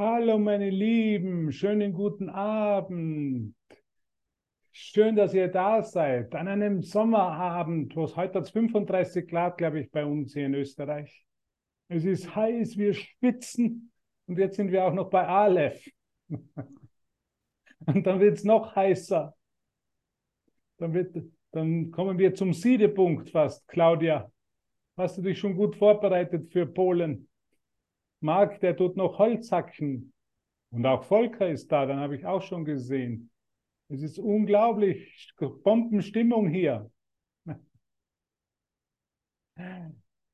Hallo meine Lieben, schönen guten Abend. Schön, dass ihr da seid. An einem Sommerabend, wo es heute hat 35 Grad, glaube ich, bei uns hier in Österreich. Es ist heiß, wir schwitzen und jetzt sind wir auch noch bei Aleph. Und dann wird es noch heißer. Dann, wird, dann kommen wir zum Siedepunkt fast. Claudia, hast du dich schon gut vorbereitet für Polen? Marc, der tut noch Holz hacken. Und auch Volker ist da, dann habe ich auch schon gesehen. Es ist unglaublich, Bombenstimmung hier.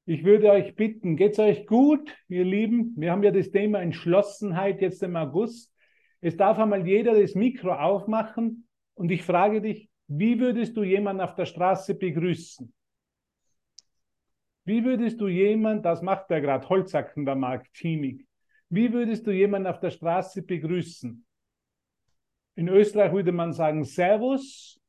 Ich würde euch bitten, geht's euch gut, ihr Lieben? Wir haben ja das Thema Entschlossenheit jetzt im August. Es darf einmal jeder das Mikro aufmachen und ich frage dich, wie würdest du jemanden auf der Straße begrüßen? Wie würdest du jemanden, das macht er gerade, Holzacken der Markt, Teamig, wie würdest du jemanden auf der Straße begrüßen? In Österreich würde man sagen Servus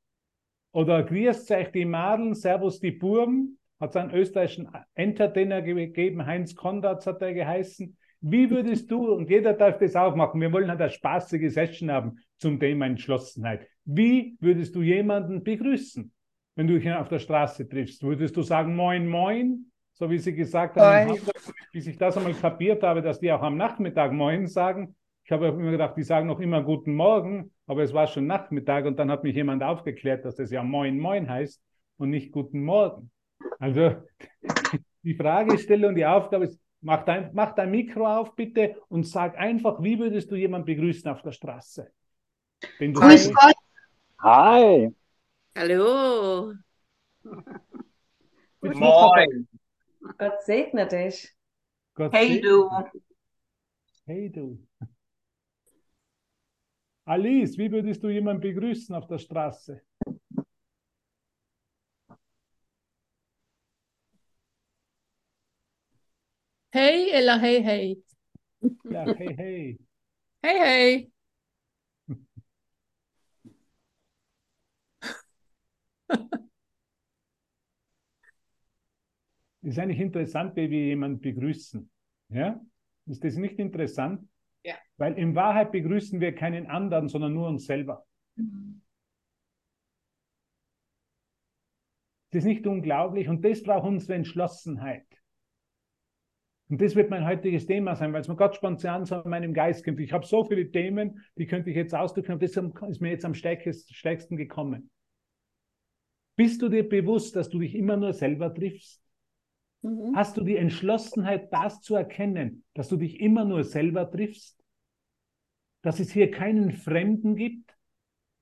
oder Grüß euch die Madeln, Servus die Burm. Hat es einen österreichischen Entertainer gegeben, Heinz Konrads hat er geheißen. Wie würdest du, und jeder darf das auch machen, wir wollen halt eine spaßige Session haben zum Thema Entschlossenheit. Wie würdest du jemanden begrüßen? wenn du ihn auf der Straße triffst? Würdest du sagen Moin, Moin, so wie sie gesagt haben, Hamburg, bis ich das einmal kapiert habe, dass die auch am Nachmittag Moin sagen? Ich habe immer gedacht, die sagen noch immer Guten Morgen, aber es war schon Nachmittag und dann hat mich jemand aufgeklärt, dass das ja Moin, Moin heißt und nicht Guten Morgen. Also die Fragestellung, die Aufgabe ist, mach dein, mach dein Mikro auf bitte und sag einfach, wie würdest du jemanden begrüßen auf der Straße? Grüß Gott. Hi. Hallo. Moin. Gott segne dich. Gott Hey segne du. dich. Hey du. Alice, wie würdest du jemanden begrüßen auf der Straße? Hey, Ella, hey, hey. Ja, hey, hey. Hey, hey. Ist eigentlich interessant, wie wir jemanden begrüßen. Ja? Ist das nicht interessant? Ja. Weil in Wahrheit begrüßen wir keinen anderen, sondern nur uns selber. Das ist nicht unglaublich und das braucht unsere Entschlossenheit. Und das wird mein heutiges Thema sein, weil es mir Gott spontan so in meinem Geist kommt. Ich habe so viele Themen, die könnte ich jetzt ausdrücken, aber das ist mir jetzt am stärksten gekommen. Bist du dir bewusst, dass du dich immer nur selber triffst? Mhm. Hast du die Entschlossenheit, das zu erkennen, dass du dich immer nur selber triffst? Dass es hier keinen Fremden gibt?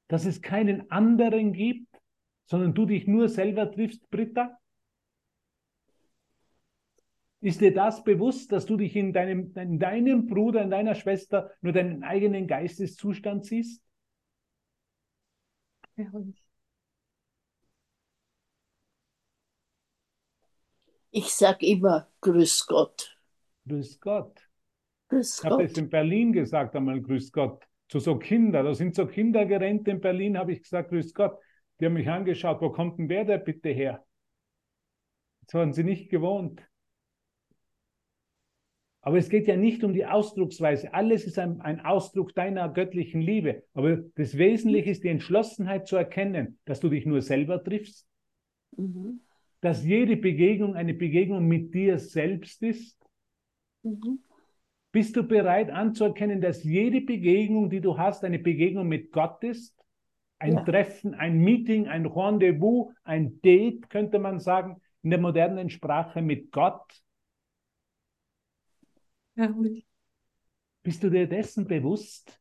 Dass es keinen anderen gibt, sondern du dich nur selber triffst, Britta? Ist dir das bewusst, dass du dich in deinem, in deinem Bruder, in deiner Schwester nur deinen eigenen Geisteszustand siehst? Ich sag immer Grüß Gott. Grüß Gott. Grüß Ich habe es Gott. in Berlin gesagt einmal, Grüß Gott. Zu so Kindern, da sind so Kinder gerannt in Berlin, habe ich gesagt, Grüß Gott. Die haben mich angeschaut, wo kommt denn wer da bitte her? Das waren sie nicht gewohnt. Aber es geht ja nicht um die Ausdrucksweise. Alles ist ein, ein Ausdruck deiner göttlichen Liebe. Aber das Wesentliche ist die Entschlossenheit zu erkennen, dass du dich nur selber triffst, Mhm. Dass jede Begegnung eine Begegnung mit dir selbst ist. Mhm. Bist du bereit anzuerkennen, dass jede Begegnung, die du hast, eine Begegnung mit Gott ist? Ein Ja. Treffen, ein Meeting, ein Rendezvous, ein Date, könnte man sagen, in der modernen Sprache mit Gott. Herrlich. Bist du dir dessen bewusst?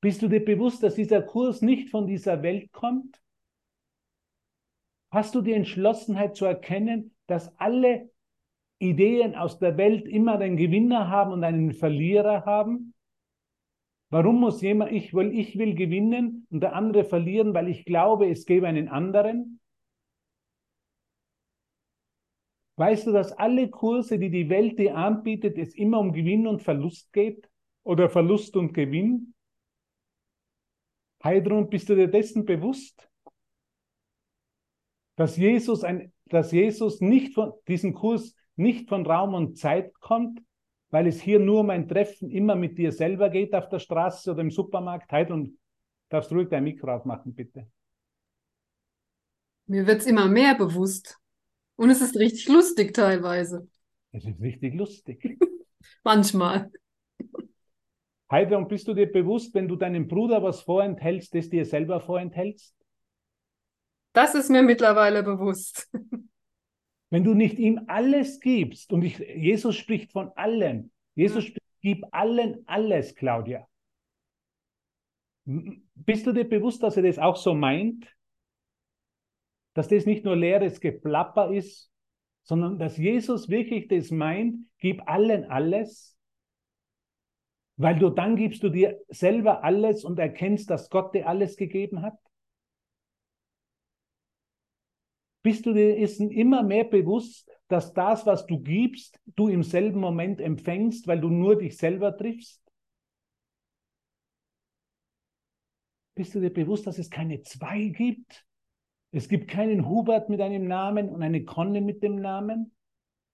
Bist du dir bewusst, dass dieser Kurs nicht von dieser Welt kommt? Hast du die Entschlossenheit zu erkennen, dass alle Ideen aus der Welt immer einen Gewinner haben und einen Verlierer haben? Warum muss jemand, ich will, ich will gewinnen und der andere verlieren, weil ich glaube, es gäbe einen anderen? Weißt du, dass alle Kurse, die die Welt dir anbietet, es immer um Gewinn und Verlust geht? Oder Verlust und Gewinn? Heidrun, bist du dir dessen bewusst? Dass Jesus, ein, dass Jesus nicht von diesem Kurs nicht von Raum und Zeit kommt, weil es hier nur um ein Treffen immer mit dir selber geht auf der Straße oder im Supermarkt? Heidrun, darfst du ruhig dein Mikro aufmachen, bitte. Mir wird es immer mehr bewusst. Und es ist richtig lustig teilweise. Es ist richtig lustig. Manchmal. Heidrun, bist du dir bewusst, wenn du deinem Bruder was vorenthältst, das dir selber vorenthältst? Das ist mir mittlerweile bewusst. Wenn du nicht ihm alles gibst, und ich, Jesus spricht von allen, Jesus spricht, gib allen alles, Claudia. Bist du dir bewusst, dass er das auch so meint? Dass das nicht nur leeres Geplapper ist, sondern dass Jesus wirklich das meint, gib allen alles, weil du dann gibst du dir selber alles und erkennst, dass Gott dir alles gegeben hat? Bist du dir immer mehr bewusst, dass das, was du gibst, du im selben Moment empfängst, weil du nur dich selber triffst? Bist du dir bewusst, dass es keine zwei gibt? Es gibt keinen Hubert mit einem Namen und eine Conny mit dem Namen.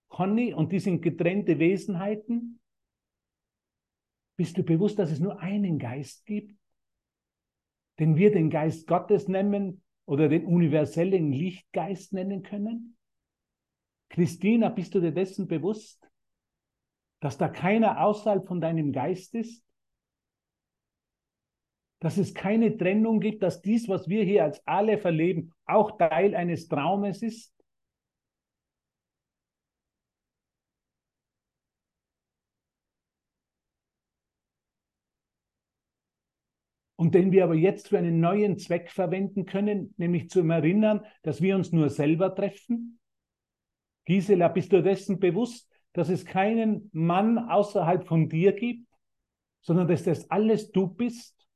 Conny und die sind getrennte Wesenheiten. Bist du bewusst, dass es nur einen Geist gibt, den wir den Geist Gottes nennen, oder den universellen Lichtgeist nennen können? Christina, bist du dir dessen bewusst, dass da keiner außerhalb von deinem Geist ist? Dass es keine Trennung gibt, dass dies, was wir hier als alle verleben, auch Teil eines Traumes ist? Und den wir aber jetzt für einen neuen Zweck verwenden können, nämlich zum Erinnern, dass wir uns nur selber treffen? Gisela, bist du dessen bewusst, dass es keinen Mann außerhalb von dir gibt, sondern dass das alles du bist?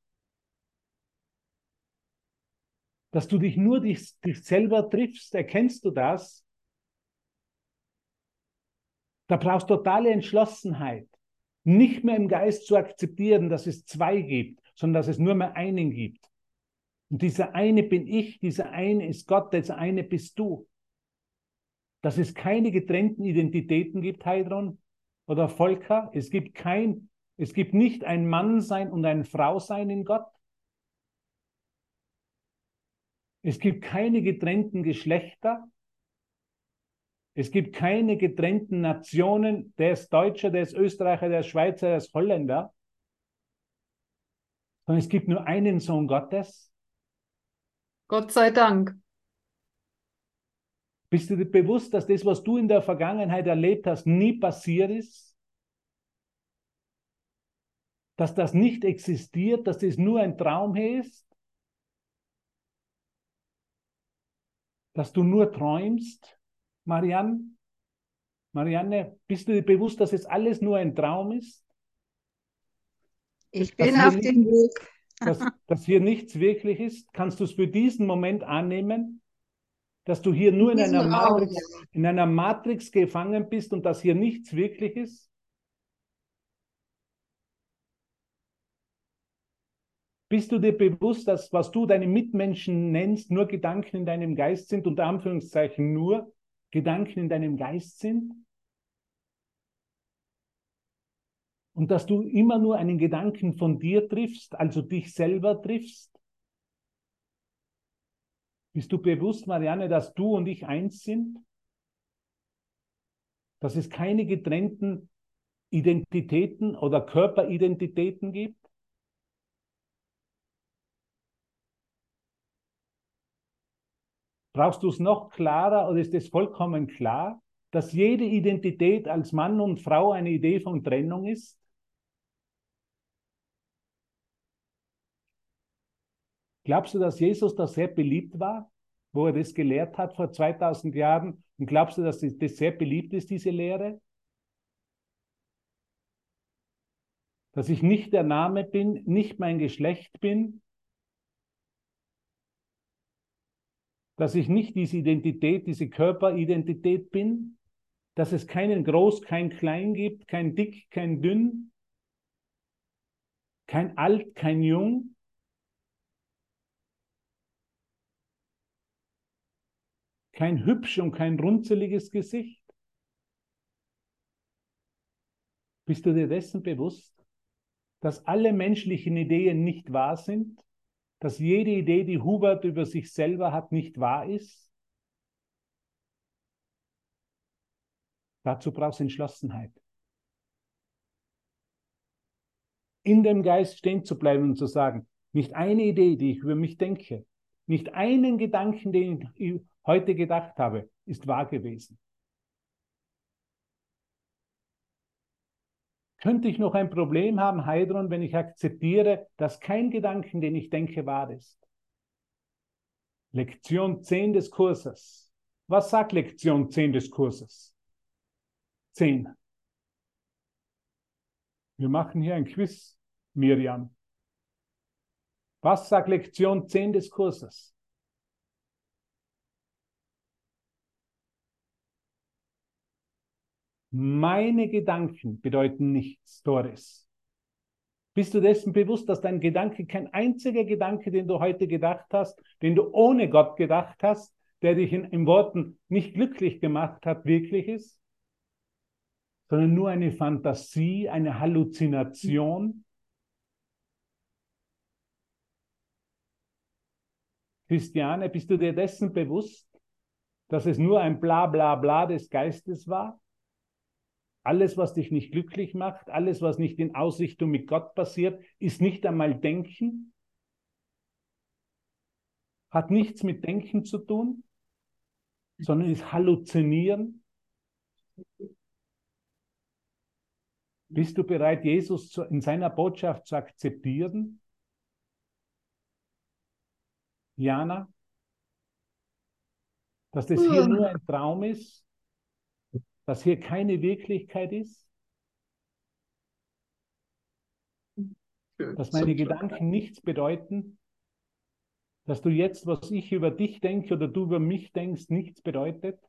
Dass du dich nur dich, dich selber triffst, erkennst du das? Da brauchst du totale Entschlossenheit, nicht mehr im Geist zu akzeptieren, dass es zwei gibt, sondern dass es nur mehr einen gibt. Und dieser eine bin ich, dieser eine ist Gott, dieser eine bist du. Dass es keine getrennten Identitäten gibt, Heidron oder Volker. Es gibt kein, es gibt nicht ein Mannsein und ein Frausein in Gott. Es gibt keine getrennten Geschlechter. Es gibt keine getrennten Nationen. Der ist Deutscher, der ist Österreicher, der ist Schweizer, der ist Holländer sondern es gibt nur einen Sohn Gottes. Gott sei Dank. Bist du dir bewusst, dass das, was du in der Vergangenheit erlebt hast, nie passiert ist? Dass das nicht existiert, dass das nur ein Traum ist? Dass du nur träumst, Marianne? Marianne, bist du dir bewusst, dass es alles nur ein Traum ist? Ich bin auf dem Weg. Dass, dass hier nichts wirklich ist, kannst du es für diesen Moment annehmen, dass du hier nur in einer, Matrix, in einer Matrix gefangen bist und dass hier nichts wirklich ist? Bist du dir bewusst, dass was du deine Mitmenschen nennst, nur Gedanken in deinem Geist sind, unter Anführungszeichen nur Gedanken in deinem Geist sind? Und dass du immer nur einen Gedanken von dir triffst, also dich selber triffst? Bist du bewusst, Marianne, dass du und ich eins sind? Dass es keine getrennten Identitäten oder Körperidentitäten gibt? Brauchst du es noch klarer oder ist es vollkommen klar, dass jede Identität als Mann und Frau eine Idee von Trennung ist? Glaubst du, dass Jesus da sehr beliebt war, wo er das gelehrt hat vor 2000 Jahren? Und glaubst du, dass das sehr beliebt ist, diese Lehre? Dass ich nicht der Name bin, nicht mein Geschlecht bin, dass ich nicht diese Identität, diese Körperidentität bin, dass es keinen Groß, kein Klein gibt, kein Dick, kein Dünn, kein Alt, kein Jung, kein hübsch und kein runzeliges Gesicht. Bist du dir dessen bewusst, dass alle menschlichen Ideen nicht wahr sind? Dass jede Idee, die Hubert über sich selber hat, nicht wahr ist? Dazu brauchst du Entschlossenheit. In dem Geist stehen zu bleiben und zu sagen, nicht eine Idee, die ich über mich denke, nicht einen Gedanken, den ich heute gedacht habe, ist wahr gewesen. Könnte ich noch ein Problem haben, Heidron, wenn ich akzeptiere, dass kein Gedanken, den ich denke, wahr ist? Lektion 10 des Kurses. Was sagt Lektion 10 des Kurses? 10. Wir machen hier ein Quiz, Miriam. Was sagt Lektion 10 des Kurses? Meine Gedanken bedeuten nichts, Doris. Bist du dessen bewusst, dass dein Gedanke kein einziger Gedanke, den du heute gedacht hast, den du ohne Gott gedacht hast, der dich in, in Worten nicht glücklich gemacht hat, wirklich ist? Sondern nur eine Fantasie, eine Halluzination? Christiane, bist du dir dessen bewusst, dass es nur ein Bla bla bla des Geistes war? Alles, was dich nicht glücklich macht, alles, was nicht in Ausrichtung mit Gott passiert, ist nicht einmal Denken, hat nichts mit Denken zu tun, sondern ist Halluzinieren. Bist du bereit, Jesus in seiner Botschaft zu akzeptieren? Jana? Dass das hier nur ein Traum ist? Dass hier keine Wirklichkeit ist? Dass meine Gedanken nichts bedeuten? Dass du jetzt, was ich über dich denke oder du über mich denkst, nichts bedeutet?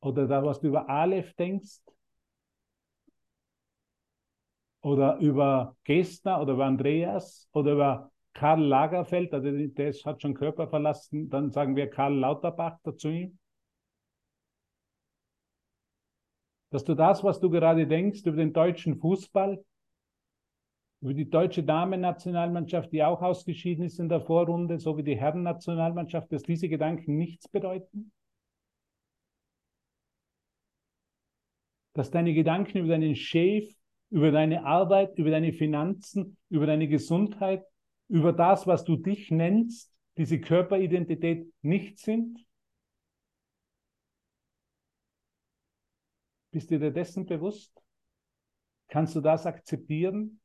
Oder da, was du über Aleph denkst? Oder über Gestner oder über Andreas oder über Karl Lagerfeld, also der hat schon Körper verlassen, dann sagen wir Karl Lauterbach dazu ihm. Dass du das, was du gerade denkst über den deutschen Fußball, über die deutsche Damen-Nationalmannschaft, die auch ausgeschieden ist in der Vorrunde, so wie die Herren-Nationalmannschaft, dass diese Gedanken nichts bedeuten? Dass deine Gedanken über deinen Chef, über deine Arbeit, über deine Finanzen, über deine Gesundheit, über das, was du dich nennst, diese Körperidentität nicht sind? Bist du dir dessen bewusst? Kannst du das akzeptieren?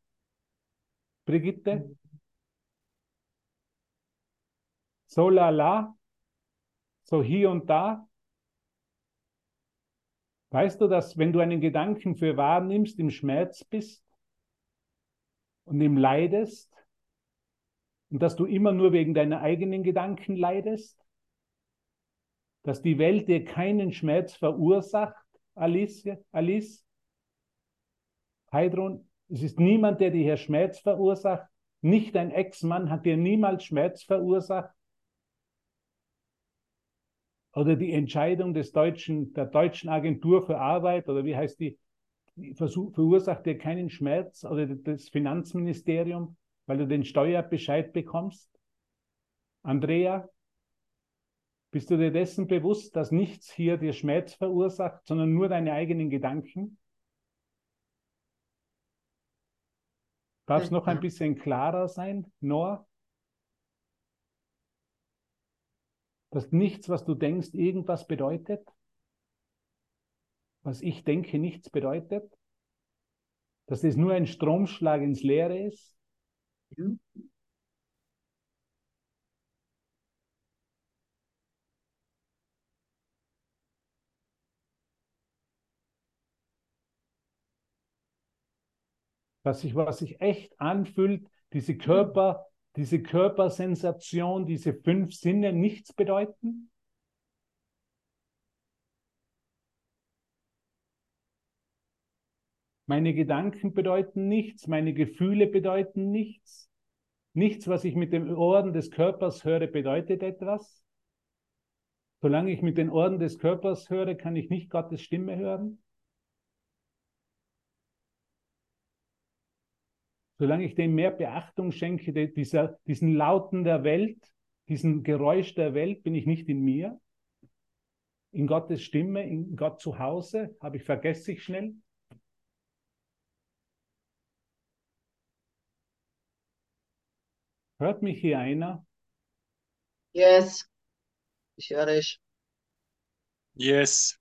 Brigitte? So lala? So hier und da? Weißt du, dass wenn du einen Gedanken für wahr nimmst, im Schmerz bist und im leidest und dass du immer nur wegen deiner eigenen Gedanken leidest? Dass die Welt dir keinen Schmerz verursacht? Alice, Alice, Heidrun, es ist niemand, der dir hier Schmerz verursacht. Nicht dein Ex-Mann hat dir niemals Schmerz verursacht. Oder die Entscheidung des deutschen, der deutschen Agentur für Arbeit, oder wie heißt die, verursacht dir keinen Schmerz, oder das Finanzministerium, weil du den Steuerbescheid bekommst. Andrea, bist du dir dessen bewusst, dass nichts hier dir Schmerz verursacht, sondern nur deine eigenen Gedanken? Darf es noch ein bisschen klarer sein, Noah? Dass nichts, was du denkst, irgendwas bedeutet? Was ich denke, nichts bedeutet? Dass es nur ein Stromschlag ins Leere ist? Ja. Was sich, was sich echt anfühlt, diese Körper, diese Körpersensation, diese fünf Sinne nichts bedeuten? Meine Gedanken bedeuten nichts, meine Gefühle bedeuten nichts. Nichts, was ich mit den Ohren des Körpers höre, bedeutet etwas. Solange ich mit den Ohren des Körpers höre, kann ich nicht Gottes Stimme hören. Solange ich dem mehr Beachtung schenke, dieser, diesen Lauten der Welt, diesen Geräusch der Welt, bin ich nicht in mir. In Gottes Stimme, in Gott zu Hause, habe ich vergesse ich schnell. Hört mich hier einer? Yes. Ich höre dich. Yes.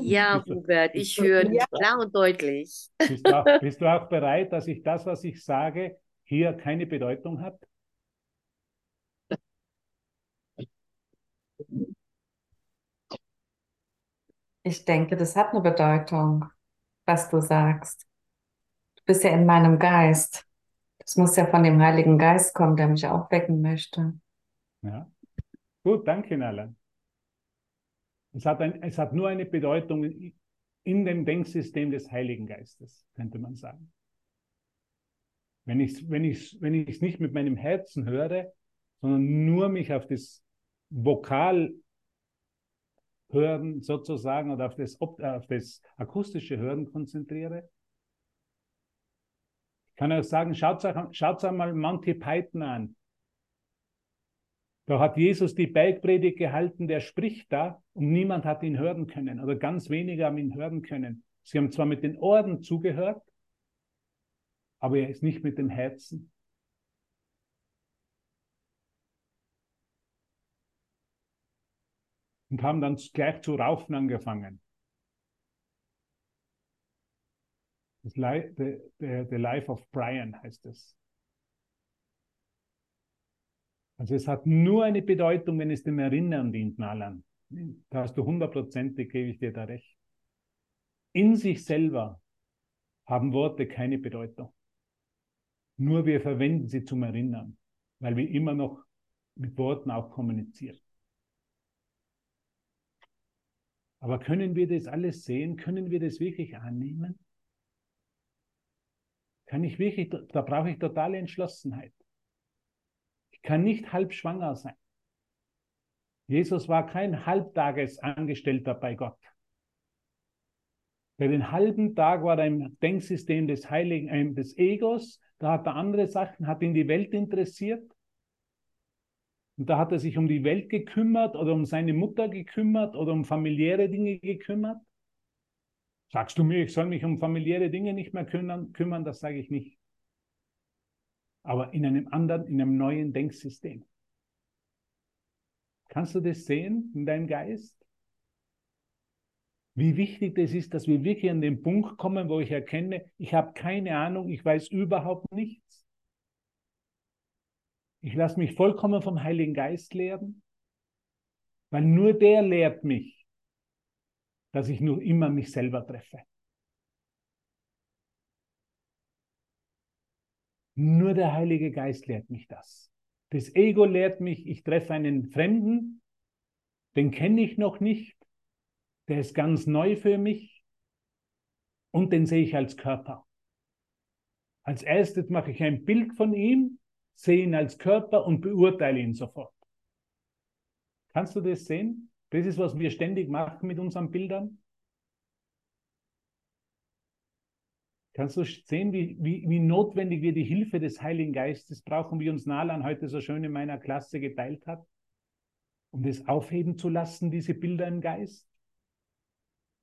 Ja, Hubert, ich höre dich klar und deutlich. Bist du, auch, bist du auch bereit, dass ich das, was ich sage, hier keine Bedeutung hat? Ich denke, das hat eine Bedeutung, was du sagst. Du bist ja in meinem Geist. Das muss ja von dem Heiligen Geist kommen, der mich aufwecken möchte. Ja. Gut, danke, Alan. Es hat, ein, es hat nur eine Bedeutung in dem Denksystem des Heiligen Geistes, könnte man sagen. Wenn ich es wenn ich's, wenn ich's nicht mit meinem Herzen höre, sondern nur mich auf das Vokal hören sozusagen oder auf das, auf das akustische Hören konzentriere. Ich kann euch sagen, schaut euch, schaut euch mal Monty Python an. Da hat Jesus die Bergpredigt gehalten, der spricht da und niemand hat ihn hören können oder ganz wenige haben ihn hören können. Sie haben zwar mit den Ohren zugehört, aber er ist nicht mit dem Herzen. Und haben dann gleich zu raufen angefangen. Das the, the, the Life of Brian heißt es. Also es hat nur eine Bedeutung, wenn es dem Erinnern dient, Nalan. Da hast du hundertprozentig, gebe ich dir da recht. In sich selber haben Worte keine Bedeutung. Nur wir verwenden sie zum Erinnern, weil wir immer noch mit Worten auch kommunizieren. Aber können wir das alles sehen? Können wir das wirklich annehmen? Kann ich wirklich, da brauche ich totale Entschlossenheit kann nicht halb schwanger sein. Jesus war kein Halbtagesangestellter bei Gott. Bei den halben Tag war er im Denksystem des Heiligen, äh, des Egos, da hat er andere Sachen, hat ihn die Welt interessiert. Und da hat er sich um die Welt gekümmert oder um seine Mutter gekümmert oder um familiäre Dinge gekümmert. Sagst du mir, ich soll mich um familiäre Dinge nicht mehr kümmern? kümmern das sage ich nicht aber in einem anderen, in einem neuen Denksystem. Kannst du das sehen in deinem Geist? Wie wichtig das ist, dass wir wirklich an den Punkt kommen, wo ich erkenne, ich habe keine Ahnung, ich weiß überhaupt nichts. Ich lasse mich vollkommen vom Heiligen Geist lehren, weil nur der lehrt mich, dass ich nur immer mich selber treffe. Nur der Heilige Geist lehrt mich das. Das Ego lehrt mich, ich treffe einen Fremden, den kenne ich noch nicht, der ist ganz neu für mich und den sehe ich als Körper. Als erstes mache ich ein Bild von ihm, sehe ihn als Körper und beurteile ihn sofort. Kannst du das sehen? Das ist, was wir ständig machen mit unseren Bildern. Kannst du sehen, wie, wie, wie notwendig wir die Hilfe des Heiligen Geistes brauchen, wie uns Nalan heute so schön in meiner Klasse geteilt hat, um das aufheben zu lassen, diese Bilder im Geist,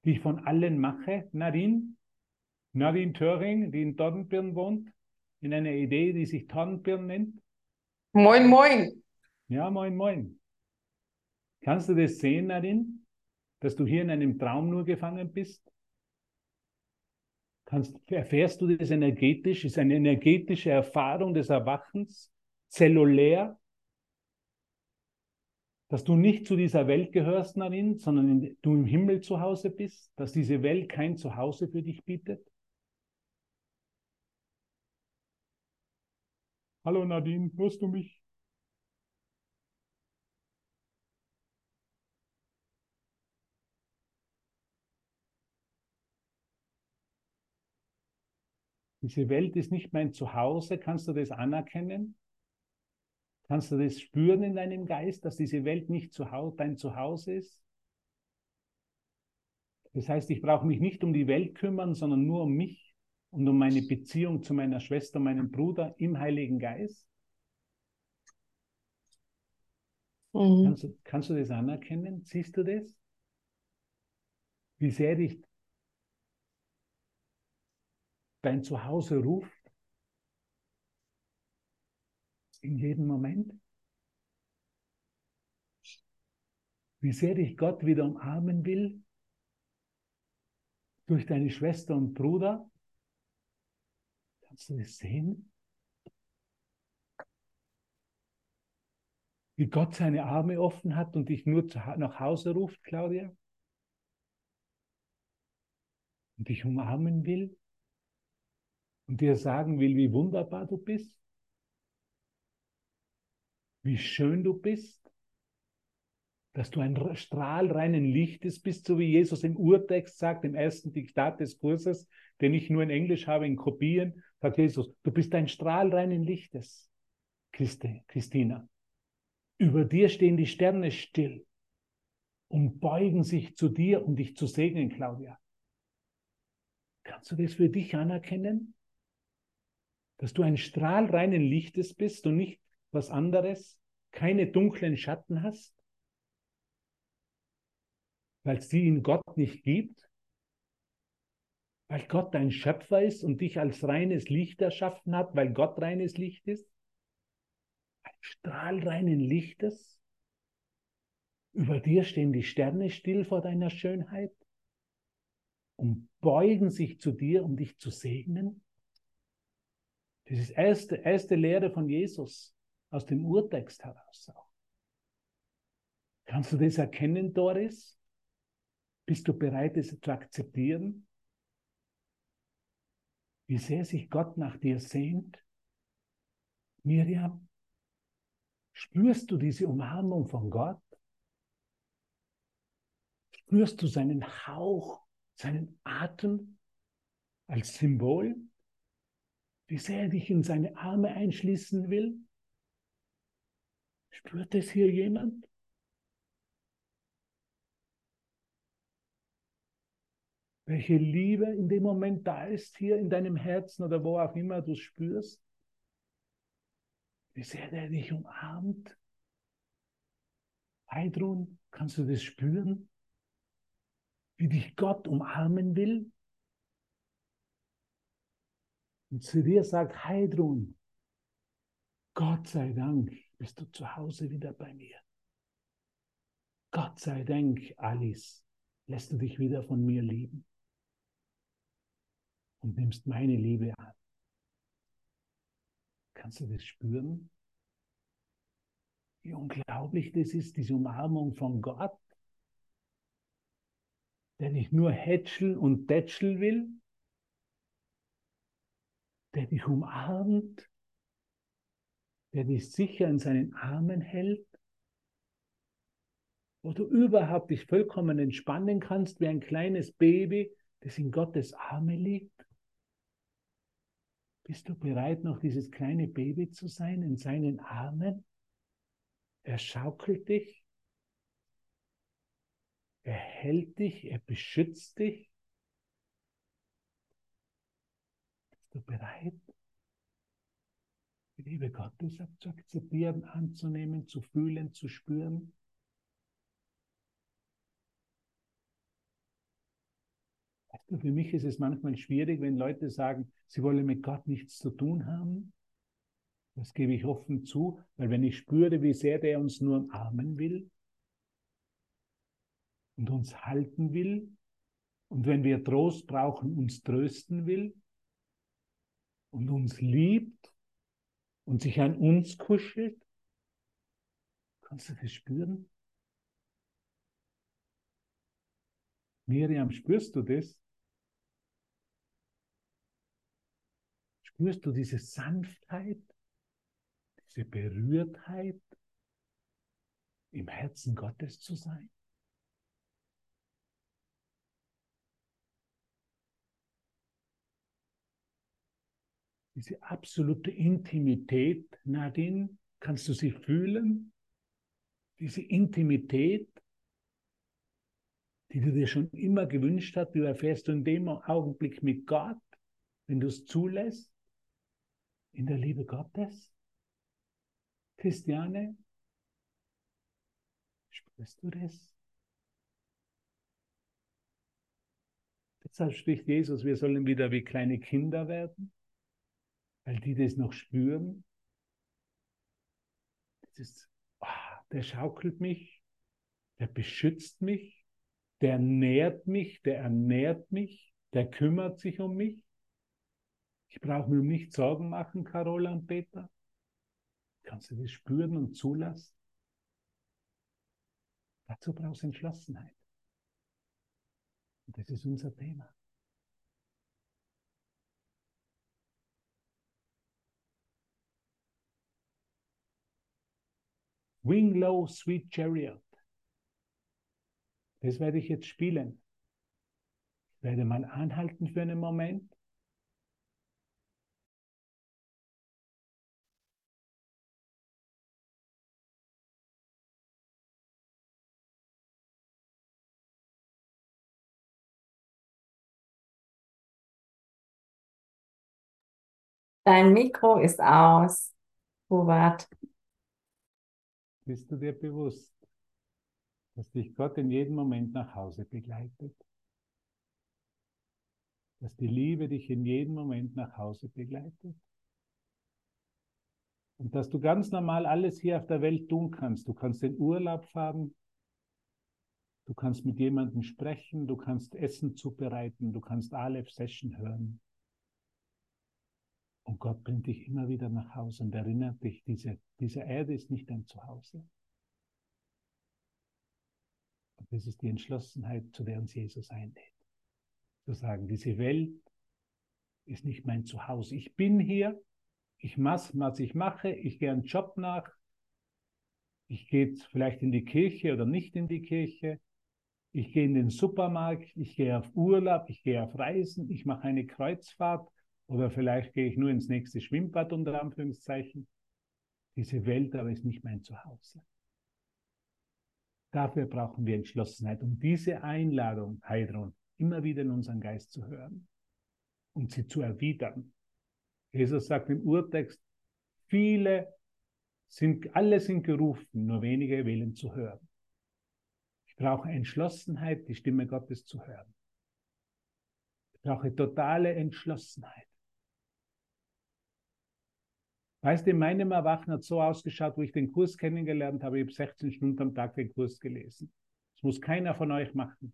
die ich von allen mache. Nadine, Nadine Töring, die in Tornbirn wohnt, in einer Idee, die sich Tornbirn nennt. Moin, moin. Ja, moin, moin. Kannst du das sehen, Nadine, dass du hier in einem Traum nur gefangen bist? Kannst, erfährst du das energetisch? Ist eine energetische Erfahrung des Erwachens, zellulär, dass du nicht zu dieser Welt gehörst, Nadine, sondern in, du im Himmel zu Hause bist, dass diese Welt kein Zuhause für dich bietet? Hallo Nadine, hörst du mich? Diese Welt ist nicht mein Zuhause. Kannst du das anerkennen? Kannst du das spüren in deinem Geist, dass diese Welt nicht dein Zuhause ist? Das heißt, ich brauche mich nicht um die Welt kümmern, sondern nur um mich. und um meine Beziehung zu meiner Schwester, meinem Bruder im Heiligen Geist? Mhm. Kannst du, kannst du das anerkennen? Siehst du das? Wie sehr dich dein Zuhause ruft? In jedem Moment? Wie sehr dich Gott wieder umarmen will? Durch deine Schwester und Bruder? Kannst du das sehen? Wie Gott seine Arme offen hat und dich nur nach Hause ruft, Claudia? Und dich umarmen will? Und dir sagen will, wie wunderbar du bist? Wie schön du bist? Dass du ein Strahl reinen Lichtes bist, so wie Jesus im Urtext sagt, im ersten Diktat des Kurses, den ich nur in Englisch habe, in Kopien, sagt Jesus, du bist ein Strahl reinen Lichtes, Christi, Christina. Über dir stehen die Sterne still und beugen sich zu dir, um dich zu segnen, Claudia. Kannst du das für dich anerkennen? Dass du ein Strahl reinen Lichtes bist und nicht was anderes, keine dunklen Schatten hast, weil es die in Gott nicht gibt, weil Gott dein Schöpfer ist und dich als reines Licht erschaffen hat, weil Gott reines Licht ist, ein Strahl reinen Lichtes, über dir stehen die Sterne still vor deiner Schönheit und beugen sich zu dir, um dich zu segnen. Das ist erste, erste Lehre von Jesus aus dem Urtext heraus. Kannst du das erkennen, Doris? Bist du bereit, es zu akzeptieren? Wie sehr sich Gott nach dir sehnt? Miriam, spürst du diese Umarmung von Gott? Spürst du seinen Hauch, seinen Atem als Symbol? Wie sehr er dich in seine Arme einschließen will? Spürt es hier jemand? Welche Liebe in dem Moment da ist, hier in deinem Herzen oder wo auch immer du spürst? Wie sehr er dich umarmt? Heidrun, kannst du das spüren? Wie dich Gott umarmen will? Und zu dir sagt, Heidrun, Gott sei Dank bist du zu Hause wieder bei mir. Gott sei Dank, Alice, lässt du dich wieder von mir lieben und nimmst meine Liebe an. Kannst du das spüren? Wie unglaublich das ist, diese Umarmung von Gott, der nicht nur hätscheln und tätscheln will, der dich umarmt, der dich sicher in seinen Armen hält, wo du überhaupt dich vollkommen entspannen kannst wie ein kleines Baby, das in Gottes Arme liegt? Bist du bereit, noch dieses kleine Baby zu sein in seinen Armen? Er schaukelt dich, er hält dich, er beschützt dich. Bist du bereit? Die Liebe Gottes zu akzeptieren, anzunehmen, zu fühlen, zu spüren. Weißt du, für mich ist es manchmal schwierig, wenn Leute sagen, sie wollen mit Gott nichts zu tun haben. Das gebe ich offen zu, weil wenn ich spüre, wie sehr der uns nur umarmen will und uns halten will und wenn wir Trost brauchen, uns trösten will und uns liebt und sich an uns kuschelt, kannst du das spüren? Miriam, spürst du das? Spürst du diese Sanftheit, diese Berührtheit, im Herzen Gottes zu sein? Diese absolute Intimität, Nadine, kannst du sie fühlen? Diese Intimität, die du dir schon immer gewünscht hast, die erfährst du in dem Augenblick mit Gott, wenn du es zulässt, in der Liebe Gottes? Christiane, spürst du das? Deshalb spricht Jesus, wir sollen wieder wie kleine Kinder werden, weil die das noch spüren. Das ist, oh, der schaukelt mich, der beschützt mich, der nährt mich, der ernährt mich, der kümmert sich um mich. Ich brauche mir um nichts Sorgen machen, Carola und Peter. Kannst du das spüren und zulassen? Dazu brauchst du Entschlossenheit. Und das ist unser Thema. Wing Low, Sweet Chariot. Das werde ich jetzt spielen. Ich werde mal anhalten für einen Moment. Dein Mikro ist aus, Hubert. Bist du dir bewusst, dass dich Gott in jedem Moment nach Hause begleitet? Dass die Liebe dich in jedem Moment nach Hause begleitet? Und dass du ganz normal alles hier auf der Welt tun kannst. Du kannst in Urlaub fahren, du kannst mit jemandem sprechen, du kannst Essen zubereiten, du kannst Aleph Session hören. Und Gott bringt dich immer wieder nach Hause und erinnert dich, diese, diese Erde ist nicht dein Zuhause. Und das ist die Entschlossenheit, zu der uns Jesus einlädt. Zu sagen, diese Welt ist nicht mein Zuhause. Ich bin hier, ich mache, was ich mache, ich gehe einen Job nach, ich gehe vielleicht in die Kirche oder nicht in die Kirche, ich gehe in den Supermarkt, ich gehe auf Urlaub, ich gehe auf Reisen, ich mache eine Kreuzfahrt oder vielleicht gehe ich nur ins nächste Schwimmbad unter Anführungszeichen. Diese Welt aber ist nicht mein Zuhause. Dafür brauchen wir Entschlossenheit, um diese Einladung, Heidron, immer wieder in unseren Geist zu hören und sie zu erwidern. Jesus sagt im Urtext, viele sind, alle sind gerufen, nur wenige wählen zu hören. Ich brauche Entschlossenheit, die Stimme Gottes zu hören. Ich brauche totale Entschlossenheit. Weißt du, in meinem Erwachen hat so ausgeschaut, wo ich den Kurs kennengelernt habe. Ich habe 16 Stunden am Tag den Kurs gelesen. Das muss keiner von euch machen.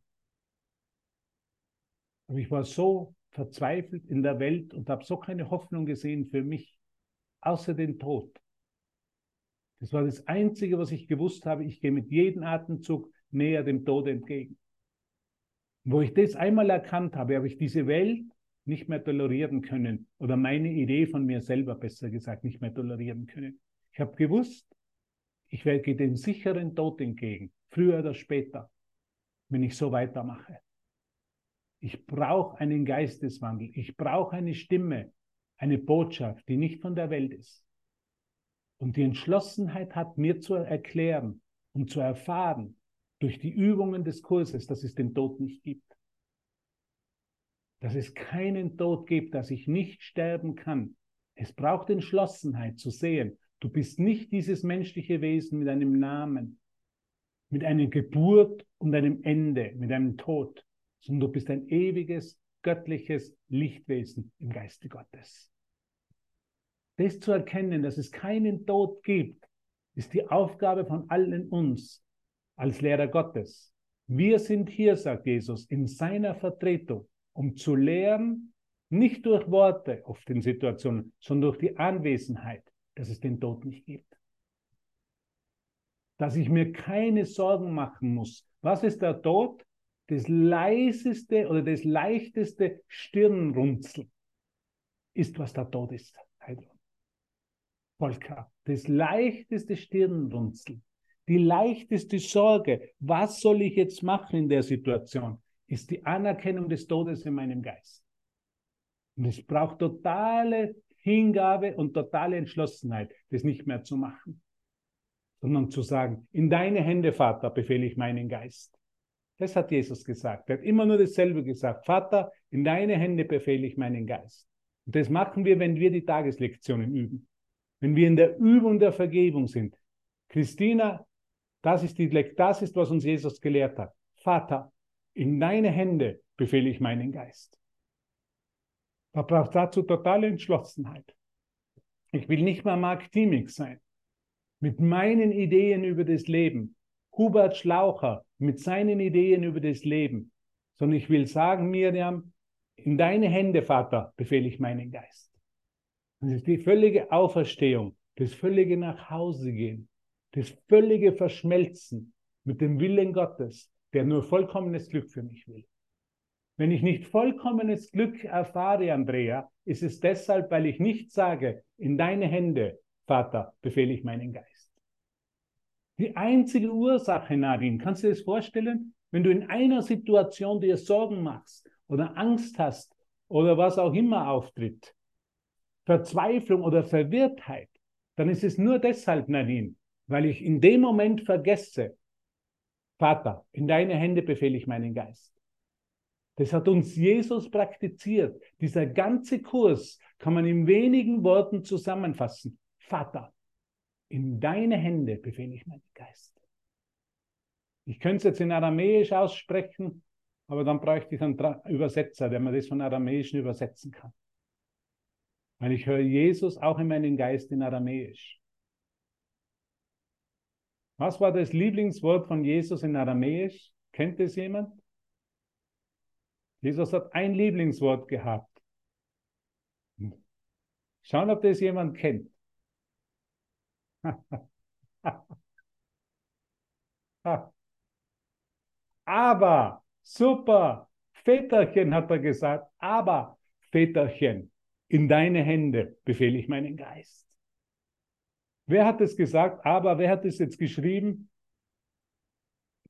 Aber ich war so verzweifelt in der Welt und habe so keine Hoffnung gesehen für mich, außer den Tod. Das war das Einzige, was ich gewusst habe. Ich gehe mit jedem Atemzug näher dem Tod entgegen. Wo ich das einmal erkannt habe, habe ich diese Welt nicht mehr tolerieren können oder meine Idee von mir selber, besser gesagt, nicht mehr tolerieren können. Ich habe gewusst, ich werde den sicheren Tod entgegen, früher oder später, wenn ich so weitermache. Ich brauche einen Geisteswandel, ich brauche eine Stimme, eine Botschaft, die nicht von der Welt ist. Und die Entschlossenheit hat mir zu erklären und zu erfahren durch die Übungen des Kurses, dass es den Tod nicht gibt dass es keinen Tod gibt, dass ich nicht sterben kann. Es braucht Entschlossenheit zu sehen, du bist nicht dieses menschliche Wesen mit einem Namen, mit einer Geburt und einem Ende, mit einem Tod, sondern du bist ein ewiges, göttliches Lichtwesen im Geiste Gottes. Das zu erkennen, dass es keinen Tod gibt, ist die Aufgabe von allen uns als Lehrer Gottes. Wir sind hier, sagt Jesus, in seiner Vertretung um zu lehren, nicht durch Worte oft in Situationen, sondern durch die Anwesenheit, dass es den Tod nicht gibt. Dass ich mir keine Sorgen machen muss. Was ist der Tod? Das leiseste oder das leichteste Stirnrunzeln ist, was der Tod ist. Heidrun. Volker, das leichteste Stirnrunzeln, die leichteste Sorge, was soll ich jetzt machen in der Situation? Ist die Anerkennung des Todes in meinem Geist. Und es braucht totale Hingabe und totale Entschlossenheit, das nicht mehr zu machen, sondern zu sagen, in deine Hände, Vater, befehle ich meinen Geist. Das hat Jesus gesagt. Er hat immer nur dasselbe gesagt. Vater, in deine Hände befehle ich meinen Geist. Und das machen wir, wenn wir die Tageslektionen üben. Wenn wir in der Übung der Vergebung sind. Christina, das ist, die, das ist, was uns Jesus gelehrt hat. Vater, in deine Hände befehle ich meinen Geist. Man braucht dazu totale Entschlossenheit. Ich will nicht mehr Mark Diemig sein. Mit meinen Ideen über das Leben. Hubert Schlaucher mit seinen Ideen über das Leben. Sondern ich will sagen, Miriam, in deine Hände, Vater, befehle ich meinen Geist. Das ist die völlige Auferstehung, das völlige Nachhausegehen, das völlige Verschmelzen mit dem Willen Gottes, der nur vollkommenes Glück für mich will. Wenn ich nicht vollkommenes Glück erfahre, Andrea, ist es deshalb, weil ich nicht sage, in deine Hände, Vater, befehle ich meinen Geist. Die einzige Ursache, Nadine, kannst du dir das vorstellen? Wenn du in einer Situation dir Sorgen machst oder Angst hast oder was auch immer auftritt, Verzweiflung oder Verwirrtheit, dann ist es nur deshalb, Nadine, weil ich in dem Moment vergesse, Vater, in deine Hände befehle ich meinen Geist. Das hat uns Jesus praktiziert. Dieser ganze Kurs kann man in wenigen Worten zusammenfassen. Vater, in deine Hände befehle ich meinen Geist. Ich könnte es jetzt in Aramäisch aussprechen, aber dann bräuchte ich einen Übersetzer, der mir das von Aramäischen übersetzen kann. Weil ich höre Jesus auch in meinen Geist in Aramäisch. Was war das Lieblingswort von Jesus in Aramäisch? Kennt es jemand? Jesus hat ein Lieblingswort gehabt. Schauen, ob das jemand kennt. aber, super, Väterchen hat er gesagt, aber, Väterchen, in deine Hände befehle ich meinen Geist. Wer hat es gesagt? Aber wer hat es jetzt geschrieben?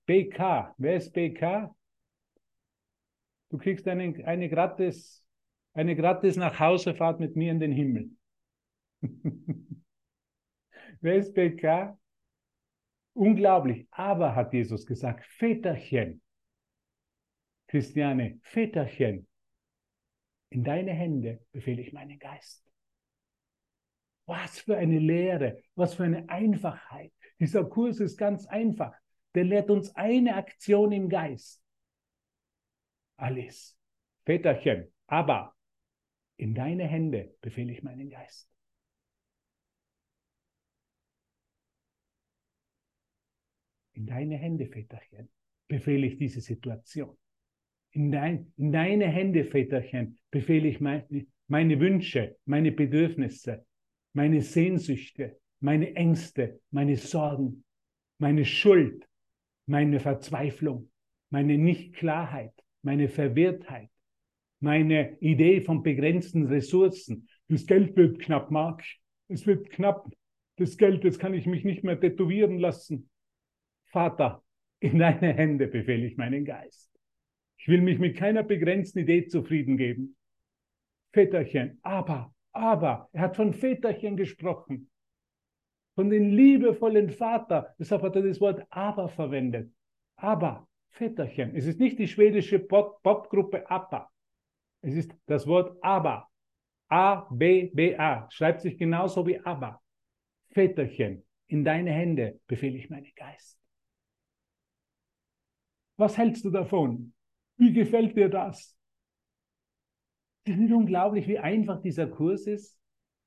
BK. Wer ist BK? Du kriegst eine, eine, gratis, eine gratis Nachhausefahrt mit mir in den Himmel. Wer ist BK? Unglaublich. Aber hat Jesus gesagt, Väterchen, Christiane, Väterchen, in deine Hände befehle ich meinen Geist. Was für eine Lehre, was für eine Einfachheit. Dieser Kurs ist ganz einfach. Der lehrt uns eine Aktion im Geist. Alles. Väterchen, aber in deine Hände befehle ich meinen Geist. In deine Hände, Väterchen, befehle ich diese Situation. In, dein, in deine Hände, Väterchen, befehle ich meine, meine Wünsche, meine Bedürfnisse, meine Sehnsüchte, meine Ängste, meine Sorgen, meine Schuld, meine Verzweiflung, meine Nichtklarheit, meine Verwirrtheit, meine Idee von begrenzten Ressourcen. Das Geld wird knapp, Mark. Es wird knapp. Das Geld, das kann ich mich nicht mehr tätowieren lassen. Vater, in deine Hände befehle ich meinen Geist. Ich will mich mit keiner begrenzten Idee zufrieden geben. Väterchen, aber, aber, er hat von Väterchen gesprochen. Von dem liebevollen Vater. Deshalb hat er das Wort aber verwendet. Aber, Väterchen. Es ist nicht die schwedische Popgruppe ABBA. Es ist das Wort ABBA. A-B-B-A. Schreibt sich genauso wie ABBA. Väterchen, in deine Hände befehle ich meinen Geist. Was hältst du davon? Wie gefällt dir das? Ist nicht unglaublich, wie einfach dieser Kurs ist?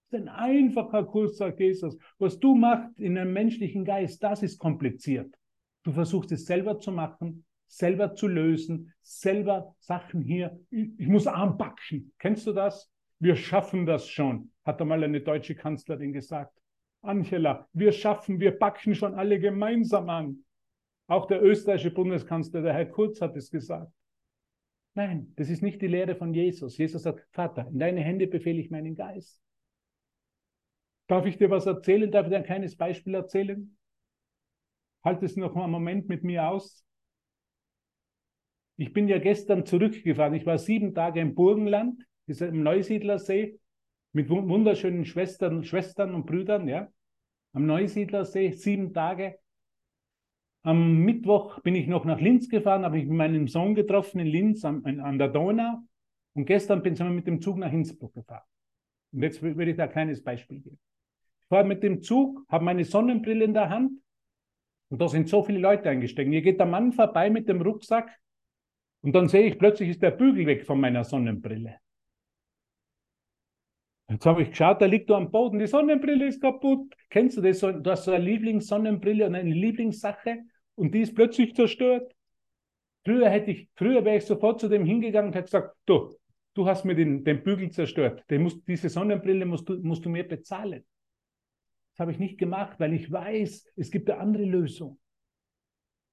Es ist ein einfacher Kurs, sagt Jesus. Was du machst in einem menschlichen Geist, das ist kompliziert. Du versuchst es selber zu machen, selber zu lösen, selber Sachen hier. Ich muss anpacken. Kennst du das? Wir schaffen das schon, hat einmal eine deutsche Kanzlerin gesagt. Angela, wir schaffen, wir packen schon alle gemeinsam an. Auch der österreichische Bundeskanzler, der Herr Kurz, hat es gesagt. Nein, das ist nicht die Lehre von Jesus. Jesus sagt, Vater, in deine Hände befehle ich meinen Geist. Darf ich dir was erzählen? Darf ich dir ein kleines Beispiel erzählen? Halt es noch mal einen Moment mit mir aus. Ich bin ja gestern zurückgefahren. Ich war sieben Tage im Burgenland, im Neusiedlersee, mit wunderschönen Schwestern, Schwestern und Brüdern, ja. Am Neusiedlersee, sieben Tage. Am Mittwoch bin ich noch nach Linz gefahren, habe ich mit meinem Sohn getroffen in Linz an, an der Donau. Und gestern bin ich mit dem Zug nach Innsbruck gefahren. Und jetzt will ich da ein kleines Beispiel geben. Ich fahre mit dem Zug, habe meine Sonnenbrille in der Hand und da sind so viele Leute eingestiegen. Hier geht der Mann vorbei mit dem Rucksack und dann sehe ich plötzlich ist der Bügel weg von meiner Sonnenbrille. Jetzt habe ich geschaut, da liegt da am Boden, die Sonnenbrille ist kaputt. Kennst du das? Du hast so eine Lieblingssonnenbrille und eine Lieblingssache und die ist plötzlich zerstört. Früher hätte ich, früher wäre ich sofort zu dem hingegangen und hätte gesagt, du, du hast mir den, den Bügel zerstört. Musst, diese Sonnenbrille musst du, musst du mir bezahlen. Das habe ich nicht gemacht, weil ich weiß, es gibt eine andere Lösung.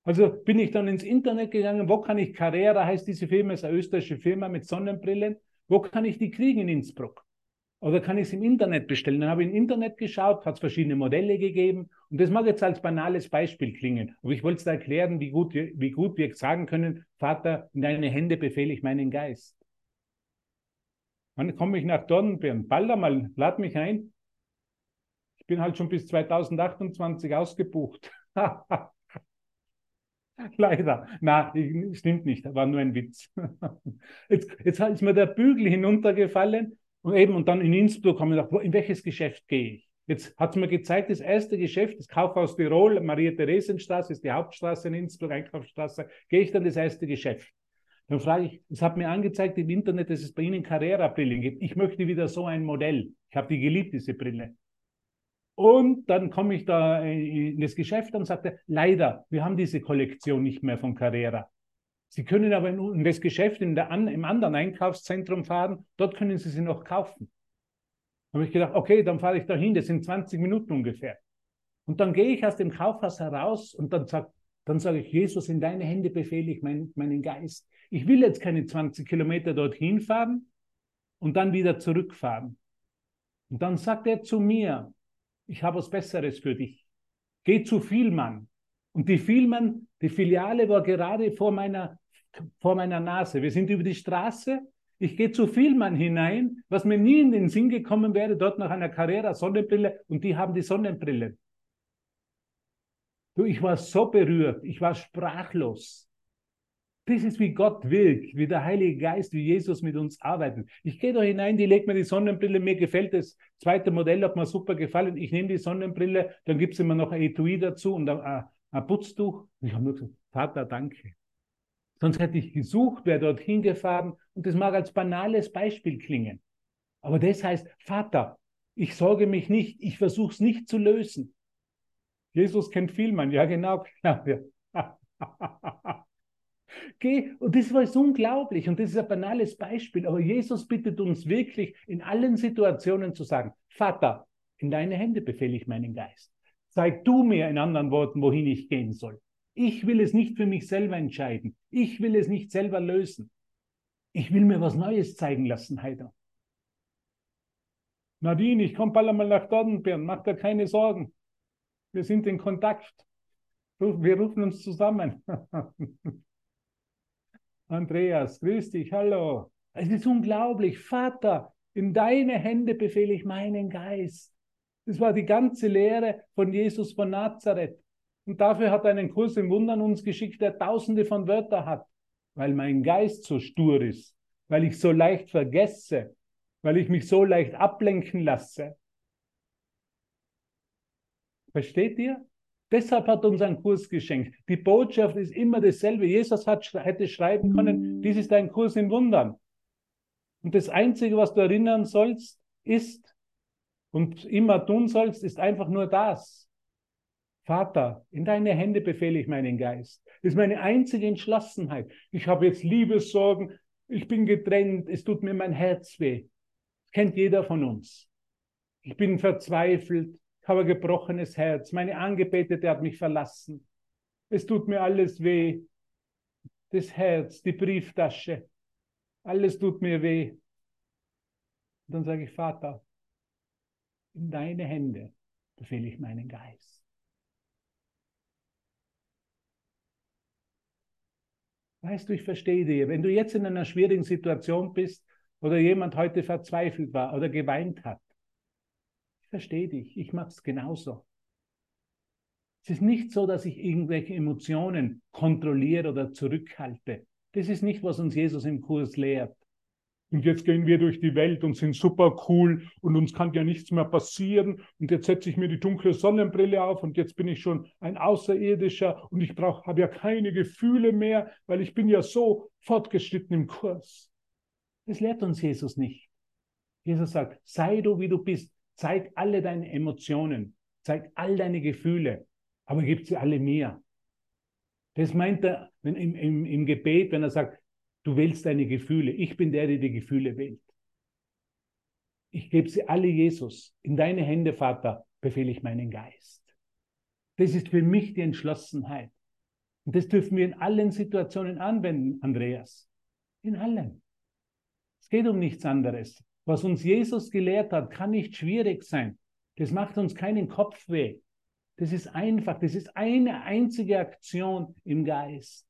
Also bin ich dann ins Internet gegangen, wo kann ich Carrera, heißt diese Firma, ist eine österreichische Firma mit Sonnenbrillen, wo kann ich die kriegen in Innsbruck? Oder kann ich es im Internet bestellen? Dann habe ich im Internet geschaut, hat es verschiedene Modelle gegeben. Und das mag jetzt als banales Beispiel klingen. Aber ich wollte es da erklären, wie gut, wie gut wir sagen können, Vater, in deine Hände befehle ich meinen Geist. Dann komme ich nach Dornbirn. Baller mal, lad mich ein. Ich bin halt schon bis 2028 ausgebucht. Leider. Na, stimmt nicht. War nur ein Witz. Jetzt, jetzt ist mir der Bügel hinuntergefallen und eben, und dann in Innsbruck haben wir gedacht, in welches Geschäft gehe ich? Jetzt hat es mir gezeigt, das erste Geschäft, das Kaufhaus Tirol, Maria-Theresien-Straße, ist die Hauptstraße in Innsbruck, Einkaufsstraße, gehe ich dann das erste Geschäft. Dann frage ich, es hat mir angezeigt im Internet, dass es bei Ihnen Carrera-Brillen gibt. Ich möchte wieder so ein Modell. Ich habe die geliebt, diese Brille. Und dann komme ich da in das Geschäft und sagte, leider, wir haben diese Kollektion nicht mehr von Carrera. Sie können aber in das Geschäft in der, im anderen Einkaufszentrum fahren, dort können Sie sie noch kaufen. Da habe ich gedacht, okay, dann fahre ich dahin, das sind 20 Minuten ungefähr. Und dann gehe ich aus dem Kaufhaus heraus und dann sage dann sag ich, Jesus, in deine Hände befehle ich mein, meinen Geist. Ich will jetzt keine 20 Kilometer dorthin fahren und dann wieder zurückfahren. Und dann sagt er zu mir, ich habe was Besseres für dich. Geh zu Vielmann. Und die Vielmann, die Filiale war gerade vor meiner, vor meiner Nase. Wir sind über die Straße. Ich gehe zu Vielmann hinein, was mir nie in den Sinn gekommen wäre, dort nach einer Carrera Sonnenbrille und die haben die Sonnenbrille. Du, ich war so berührt, ich war sprachlos. Das ist, wie Gott wirkt, wie der Heilige Geist, wie Jesus mit uns arbeitet. Ich gehe da hinein, die legt mir die Sonnenbrille, mir gefällt das zweite Modell, hat mir super gefallen. Ich nehme die Sonnenbrille, dann gibt es immer noch ein Etui dazu und ein, ein Putztuch. Und ich habe nur gesagt, Vater, danke. Sonst hätte ich gesucht, wäre dorthin gefahren und das mag als banales Beispiel klingen. Aber das heißt, Vater, ich sorge mich nicht, ich versuche es nicht zu lösen. Jesus kennt viel, man. Ja, genau. Ja. Geh, und das war so unglaublich und das ist ein banales Beispiel, aber Jesus bittet uns wirklich in allen Situationen zu sagen, Vater, in deine Hände befehle ich meinen Geist. Zeig du mir in anderen Worten, wohin ich gehen soll. Ich will es nicht für mich selber entscheiden. Ich will es nicht selber lösen. Ich will mir was Neues zeigen lassen, Heider. Nadine, ich komme bald einmal nach Dornbirn, mach dir keine Sorgen. Wir sind in Kontakt. Wir rufen uns zusammen. Andreas, grüß dich, hallo. Es ist unglaublich. Vater, in deine Hände befehle ich meinen Geist. Das war die ganze Lehre von Jesus von Nazareth. Und dafür hat er einen Kurs im Wundern uns geschickt, der tausende von Wörtern hat, weil mein Geist so stur ist, weil ich so leicht vergesse, weil ich mich so leicht ablenken lasse. Versteht ihr? Deshalb hat er uns einen Kurs geschenkt. Die Botschaft ist immer dasselbe. Jesus hat, hätte schreiben können, dies ist ein Kurs im Wundern. Und das Einzige, was du erinnern sollst, ist und immer tun sollst, ist einfach nur das. Vater, in deine Hände befehle ich meinen Geist. Das ist meine einzige Entschlossenheit. Ich habe jetzt Liebessorgen, ich bin getrennt, es tut mir mein Herz weh. Das kennt jeder von uns. Ich bin verzweifelt, habe ein gebrochenes Herz. Meine Angebetete hat mich verlassen. Es tut mir alles weh. Das Herz, die Brieftasche, alles tut mir weh. Und dann sage ich, Vater, in deine Hände befehle ich meinen Geist. Weißt du, ich verstehe dir. Wenn du jetzt in einer schwierigen Situation bist oder jemand heute verzweifelt war oder geweint hat, ich verstehe dich, ich mache es genauso. Es ist nicht so, dass ich irgendwelche Emotionen kontrolliere oder zurückhalte. Das ist nicht, was uns Jesus im Kurs lehrt. Und jetzt gehen wir durch die Welt und sind super cool und uns kann ja nichts mehr passieren. Und jetzt setze ich mir die dunkle Sonnenbrille auf und jetzt bin ich schon ein Außerirdischer und ich brauche, habe ja keine Gefühle mehr, weil ich bin ja so fortgeschritten im Kurs. Das lehrt uns Jesus nicht. Jesus sagt, sei du, wie du bist. Zeig alle deine Emotionen. Zeig all deine Gefühle. Aber gib sie alle mir. Das meint er wenn im, im, im Gebet, wenn er sagt, du wählst deine Gefühle. Ich bin der, der die Gefühle wählt. Ich gebe sie alle Jesus. In deine Hände, Vater, befehle ich meinen Geist. Das ist für mich die Entschlossenheit. Und das dürfen wir in allen Situationen anwenden, Andreas. In allen. Es geht um nichts anderes. Was uns Jesus gelehrt hat, kann nicht schwierig sein. Das macht uns keinen Kopf weh. Das ist einfach. Das ist eine einzige Aktion im Geist.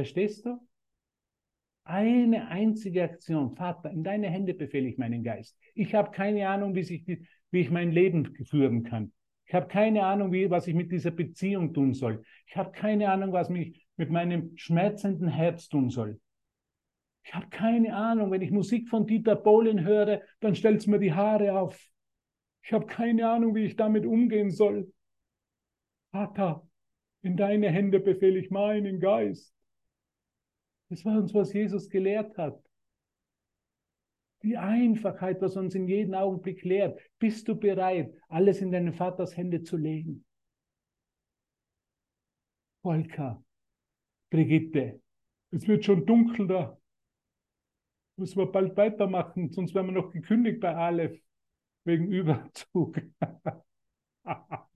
Verstehst du? Eine einzige Aktion. Vater, in deine Hände befehle ich meinen Geist. Ich habe keine Ahnung, wie, sich wie ich mein Leben führen kann. Ich habe keine Ahnung, wie, was ich mit dieser Beziehung tun soll. Ich habe keine Ahnung, was mich mit meinem schmerzenden Herz tun soll. Ich habe keine Ahnung, wenn ich Musik von Dieter Bohlen höre, dann stellt es mir die Haare auf. Ich habe keine Ahnung, wie ich damit umgehen soll. Vater, in deine Hände befehle ich meinen Geist. Das war uns, was Jesus gelehrt hat. Die Einfachheit, was uns in jedem Augenblick lehrt. Bist du bereit, alles in deinen Vaters Hände zu legen? Volker, Brigitte, es wird schon dunkel da. Müssen wir bald weitermachen, sonst werden wir noch gekündigt bei Aleph wegen Überzug.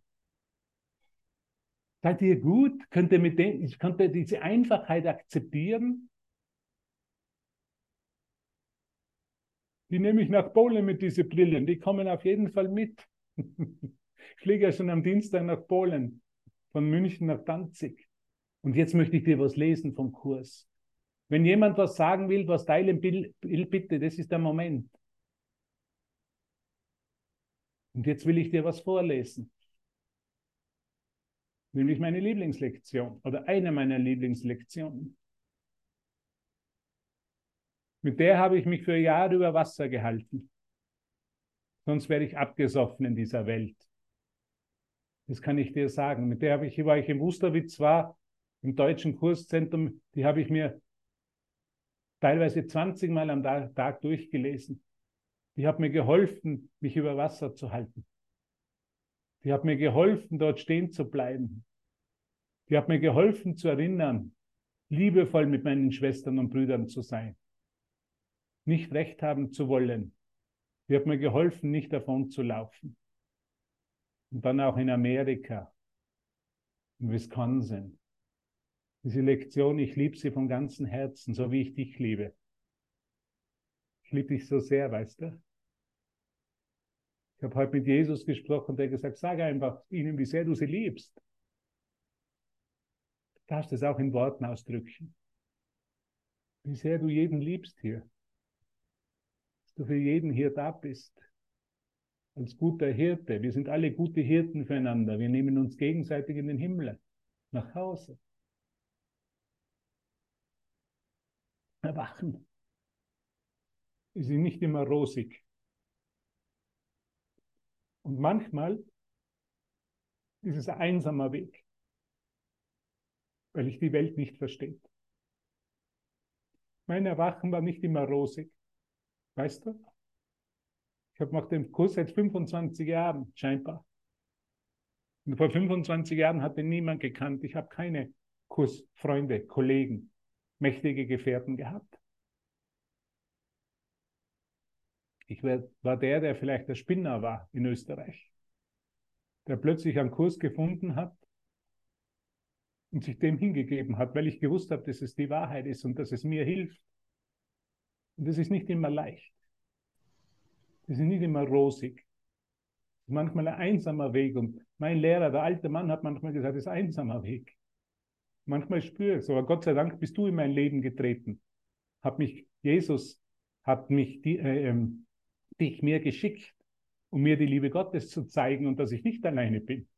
Seid ihr gut? Könnt ihr, mit dem, könnt ihr diese Einfachheit akzeptieren? Die nehme ich nach Polen mit diesen Brillen. Die kommen auf jeden Fall mit. ich fliege ja schon am Dienstag nach Polen, von München nach Danzig. Und jetzt möchte ich dir was lesen vom Kurs. Wenn jemand was sagen will, was teilen will, bitte, das ist der Moment. Und jetzt will ich dir was vorlesen nämlich meine Lieblingslektion oder eine meiner Lieblingslektionen. Mit der habe ich mich für Jahre über Wasser gehalten. Sonst wäre ich abgesoffen in dieser Welt. Das kann ich dir sagen. Mit der habe ich, war ich in Wusterwitz war, im deutschen Kurszentrum, die habe ich mir teilweise 20 Mal am Tag durchgelesen. Die hat mir geholfen, mich über Wasser zu halten. Die hat mir geholfen, dort stehen zu bleiben. Die hat mir geholfen zu erinnern, liebevoll mit meinen Schwestern und Brüdern zu sein. Nicht recht haben zu wollen. Die hat mir geholfen, nicht davon zu laufen. Und dann auch in Amerika, in Wisconsin. Diese Lektion, ich liebe sie von ganzem Herzen, so wie ich dich liebe. Ich liebe dich so sehr, weißt du? Ich habe heute mit Jesus gesprochen, der gesagt, sag einfach ihnen, wie sehr du sie liebst. Du darfst es auch in Worten ausdrücken. Wie sehr du jeden liebst hier. Dass du für jeden hier da bist. Als guter Hirte. Wir sind alle gute Hirten füreinander. Wir nehmen uns gegenseitig in den Himmel. Nach Hause. Erwachen. Wir sind nicht immer rosig. Und manchmal ist es ein einsamer Weg, weil ich die Welt nicht verstehe. Mein Erwachen war nicht immer rosig. Weißt du? Ich habe nach dem Kurs seit 25 Jahren, scheinbar. Und vor 25 Jahren hatte niemand gekannt. Ich habe keine Kursfreunde, Kollegen, mächtige Gefährten gehabt. Ich war der, der vielleicht der Spinner war in Österreich, der plötzlich einen Kurs gefunden hat und sich dem hingegeben hat, weil ich gewusst habe, dass es die Wahrheit ist und dass es mir hilft. Und das ist nicht immer leicht. Das ist nicht immer rosig. Das ist manchmal ein einsamer Weg. Und mein Lehrer, der alte Mann, hat manchmal gesagt, es ist ein einsamer Weg. Manchmal spüre ich es, aber Gott sei Dank bist du in mein Leben getreten. Hat mich, Jesus hat mich die, äh, ähm, dich mir geschickt, um mir die Liebe Gottes zu zeigen und dass ich nicht alleine bin.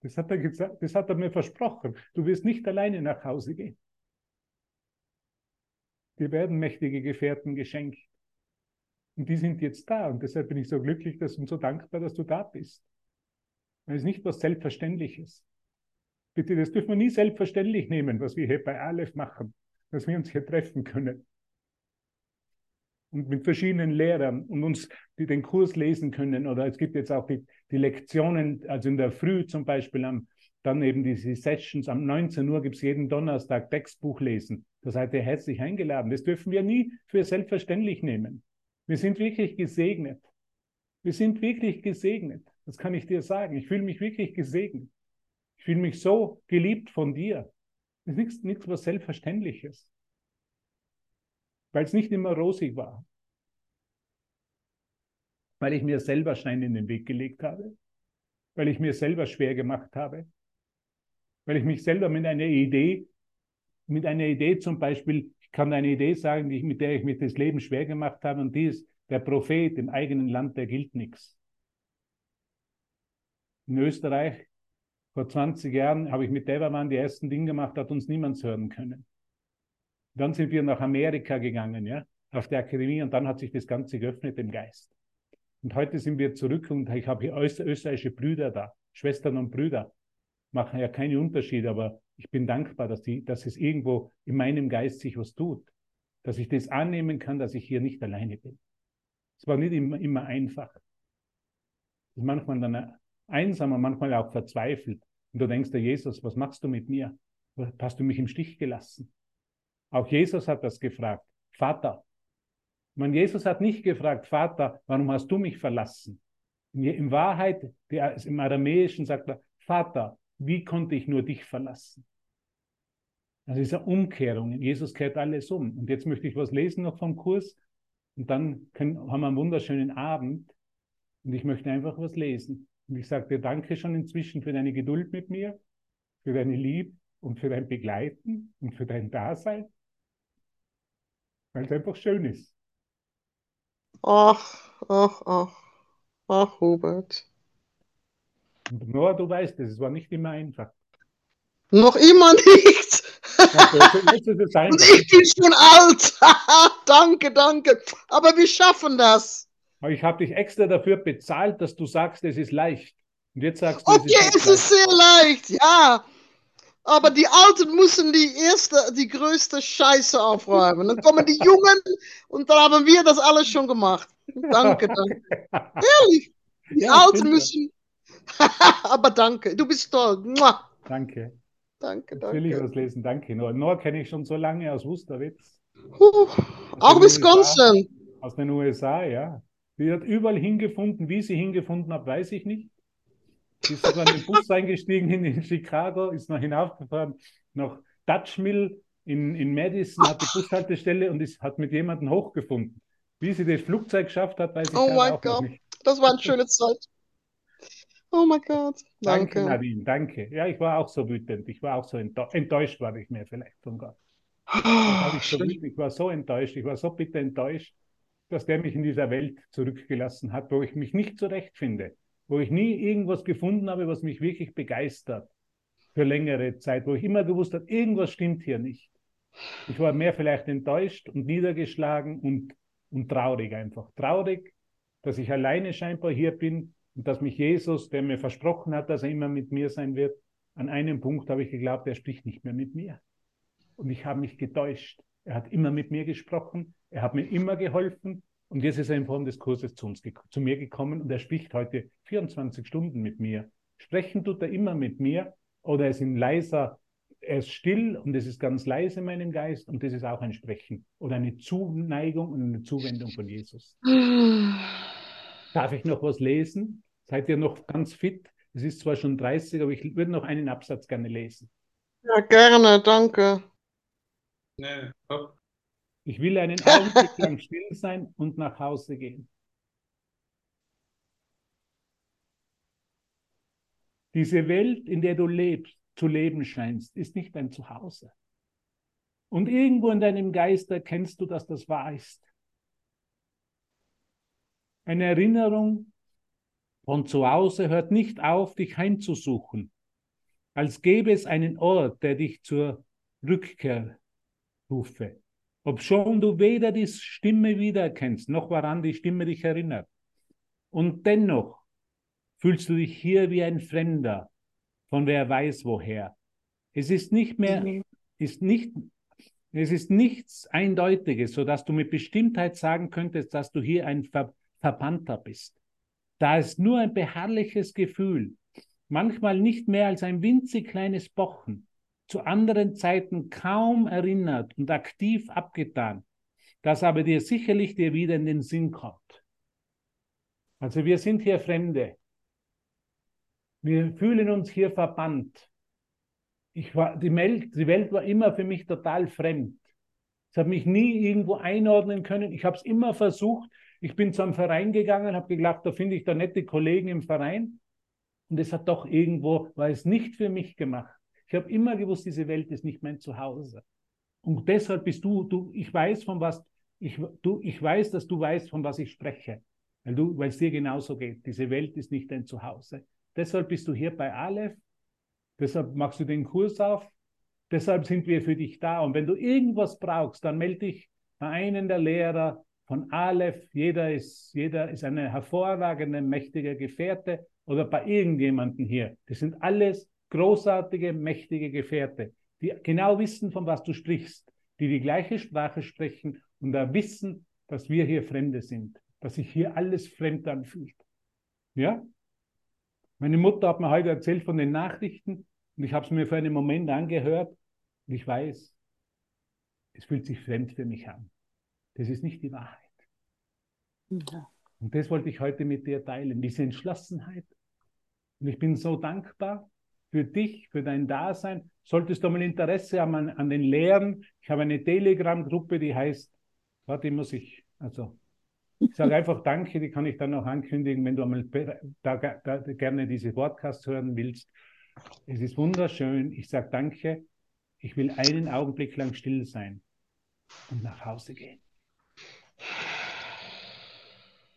Das hat, er gesagt, das hat er mir versprochen. Du wirst nicht alleine nach Hause gehen. Dir werden mächtige Gefährten geschenkt. Und die sind jetzt da. Und deshalb bin ich so glücklich dass, und so dankbar, dass du da bist. Das ist nicht was Selbstverständliches. Bitte, das dürfen wir nie selbstverständlich nehmen, was wir hier bei Aleph machen, dass wir uns hier treffen können. Und mit verschiedenen Lehrern und uns, die den Kurs lesen können. Oder es gibt jetzt auch die, die Lektionen, also in der Früh zum Beispiel, am, dann eben diese Sessions. Am 19 Uhr gibt es jeden Donnerstag Textbuch lesen. Da seid ihr herzlich eingeladen. Das dürfen wir nie für selbstverständlich nehmen. Wir sind wirklich gesegnet. Wir sind wirklich gesegnet. Das kann ich dir sagen. Ich fühle mich wirklich gesegnet. Ich fühle mich so geliebt von dir. Ist nichts, nichts was Selbstverständliches. Weil es nicht immer rosig war. Weil ich mir selber Steine in den Weg gelegt habe. Weil ich mir selber schwer gemacht habe. Weil ich mich selber mit einer Idee, mit einer Idee zum Beispiel ich kann eine Idee sagen, die, mit der ich mir das Leben schwer gemacht habe, und die ist, der Prophet im eigenen Land, der gilt nichts. In Österreich, vor 20 Jahren, habe ich mit Devermann die ersten Dinge gemacht, hat uns niemand hören können. Dann sind wir nach Amerika gegangen, ja, auf der Akademie, und dann hat sich das Ganze geöffnet im Geist. Und heute sind wir zurück und ich habe hier österreichische Brüder da, Schwestern und Brüder, machen ja keine Unterschiede, aber ich bin dankbar, dass, die, dass es irgendwo in meinem Geist sich was tut, dass ich das annehmen kann, dass ich hier nicht alleine bin. Es war nicht immer, immer einfach. Manchmal dann einsam manchmal auch verzweifelt. Und du denkst dir, Jesus, was machst du mit mir? Hast du mich im Stich gelassen? Auch Jesus hat das gefragt. Vater. Man, Jesus hat nicht gefragt, Vater, warum hast du mich verlassen? In Wahrheit, im Aramäischen sagt er, Vater, wie konnte ich nur dich verlassen? Ist eine Umkehrung. Jesus kehrt alles um. Und jetzt möchte ich was lesen noch vom Kurs. Und dann können, haben wir einen wunderschönen Abend. Und ich möchte einfach was lesen. Und ich sage dir danke schon inzwischen für deine Geduld mit mir, für deine Liebe und für dein Begleiten und für dein Dasein. Weil es einfach schön ist. Ach, ach, ach. Ach, Hubert. Und Noah, du weißt es, es war nicht immer einfach. Noch immer nicht. Einfach. Ich bin schon alt. danke, danke. Aber wir schaffen das. Aber ich habe dich extra dafür bezahlt, dass du sagst, es ist leicht. Und jetzt sagst du, Okay, es ist sehr leicht, ja. Aber die Alten müssen die erste, die größte Scheiße aufräumen. Dann kommen die Jungen und dann haben wir das alles schon gemacht. Danke, danke. Ehrlich. Die Ja, Alten müssen. Aber danke, du bist toll. Mua. Danke. Danke, Jetzt will ich danke. was lesen. Danke. Noah, Noah kenne ich schon so lange aus Wusterwitz. Puh. Auch Wisconsin. Aus den USA, ja. Sie hat überall hingefunden. Wie sie hingefunden hat, weiß ich nicht. Sie ist sogar in den Bus eingestiegen in, in Chicago, ist noch hinaufgefahren nach Dutch Mill in, in Madison, hat die Bushaltestelle und ist, hat mit jemandem hochgefunden. Wie sie das Flugzeug geschafft hat, weiß ich Oh mein auch Gott. nicht. Das war eine schöne Zeit. Oh mein Gott. Danke, Danke. Nadine, danke. Ja, ich war auch so wütend. Ich war auch so enttäuscht, enttäuscht war ich mehr vielleicht von Gott. War ich, so ich war so enttäuscht, ich war so bitter enttäuscht, dass der mich in dieser Welt zurückgelassen hat, wo ich mich nicht zurechtfinde, wo ich nie irgendwas gefunden habe, was mich wirklich begeistert für längere Zeit, wo ich immer gewusst habe, irgendwas stimmt hier nicht. Ich war mehr vielleicht enttäuscht und niedergeschlagen und, und traurig einfach. Traurig, dass ich alleine scheinbar hier bin und dass mich Jesus, der mir versprochen hat, dass er immer mit mir sein wird, an einem Punkt habe ich geglaubt, er spricht nicht mehr mit mir. Und ich habe mich getäuscht. Er hat immer mit mir gesprochen, er hat mir immer geholfen und jetzt ist er in Form des Kurses zu, uns, zu mir gekommen und er spricht heute 24 Stunden mit mir. Sprechen tut er immer mit mir oder er ist in leiser, er ist still und es ist ganz leise in meinem Geist und das ist auch ein Sprechen oder eine Zuneigung und eine Zuwendung von Jesus. Darf ich noch was lesen? Seid ihr noch ganz fit? Es ist zwar schon 30, aber ich würde noch einen Absatz gerne lesen. Ja, gerne, danke. Nee, hopp. Ich will einen Augenblick lang still sein und nach Hause gehen. Diese Welt, in der du lebst, zu leben scheinst, ist nicht dein Zuhause. Und irgendwo in deinem Geist erkennst du, dass das wahr ist. Eine Erinnerung von zu Hause hört nicht auf, dich heimzusuchen, als gäbe es einen Ort, der dich zur Rückkehr rufe. Obschon du weder die Stimme wiedererkennst, noch woran die Stimme dich erinnert. Und dennoch fühlst du dich hier wie ein Fremder, von wer weiß woher. Es ist nicht mehr, ist nicht, es ist nichts Eindeutiges, sodass du mit Bestimmtheit sagen könntest, dass du hier ein Ver Verbannter bist. Da ist nur ein beharrliches Gefühl, manchmal nicht mehr als ein winzig kleines Pochen, zu anderen Zeiten kaum erinnert und aktiv abgetan, das aber dir sicherlich dir wieder in den Sinn kommt. Also wir sind hier Fremde. Wir fühlen uns hier verbannt. Ich war, die, Welt, die Welt war immer für mich total fremd. Ich habe mich nie irgendwo einordnen können. Ich habe es immer versucht. Ich bin zu einem Verein gegangen, habe geglaubt, da finde ich da nette Kollegen im Verein. Und es hat doch irgendwo, war es nicht für mich gemacht. Ich habe immer gewusst, diese Welt ist nicht mein Zuhause. Und deshalb bist du, du, ich weiß von was, ich, du, ich weiß, dass du weißt, von was ich spreche. Weil du, weil es dir genauso geht. Diese Welt ist nicht dein Zuhause. Deshalb bist du hier bei Aleph. Deshalb machst du den Kurs auf. Deshalb sind wir für dich da. Und wenn du irgendwas brauchst, dann melde dich bei einem der Lehrer von Aleph. Jeder ist, jeder ist eine hervorragende, mächtige Gefährte oder bei irgendjemanden hier. Das sind alles großartige, mächtige Gefährte, die genau wissen, von was du sprichst, die die gleiche Sprache sprechen und da wissen, dass wir hier Fremde sind, dass sich hier alles fremd anfühlt. Ja? Meine Mutter hat mir heute erzählt von den Nachrichten und ich habe es mir für einen Moment angehört und ich weiß, es fühlt sich fremd für mich an. Das ist nicht die Wahrheit. Ja. Und das wollte ich heute mit dir teilen, diese Entschlossenheit. Und ich bin so dankbar, für dich, für dein Dasein. Solltest du mal Interesse haben an, an den Lehren, ich habe eine Telegram-Gruppe, die heißt, warte, muss ich, also ich sage einfach Danke, die kann ich dann noch ankündigen, wenn du einmal da, da, gerne diese Podcast hören willst. Es ist wunderschön. Ich sage Danke. Ich will einen Augenblick lang still sein und nach Hause gehen.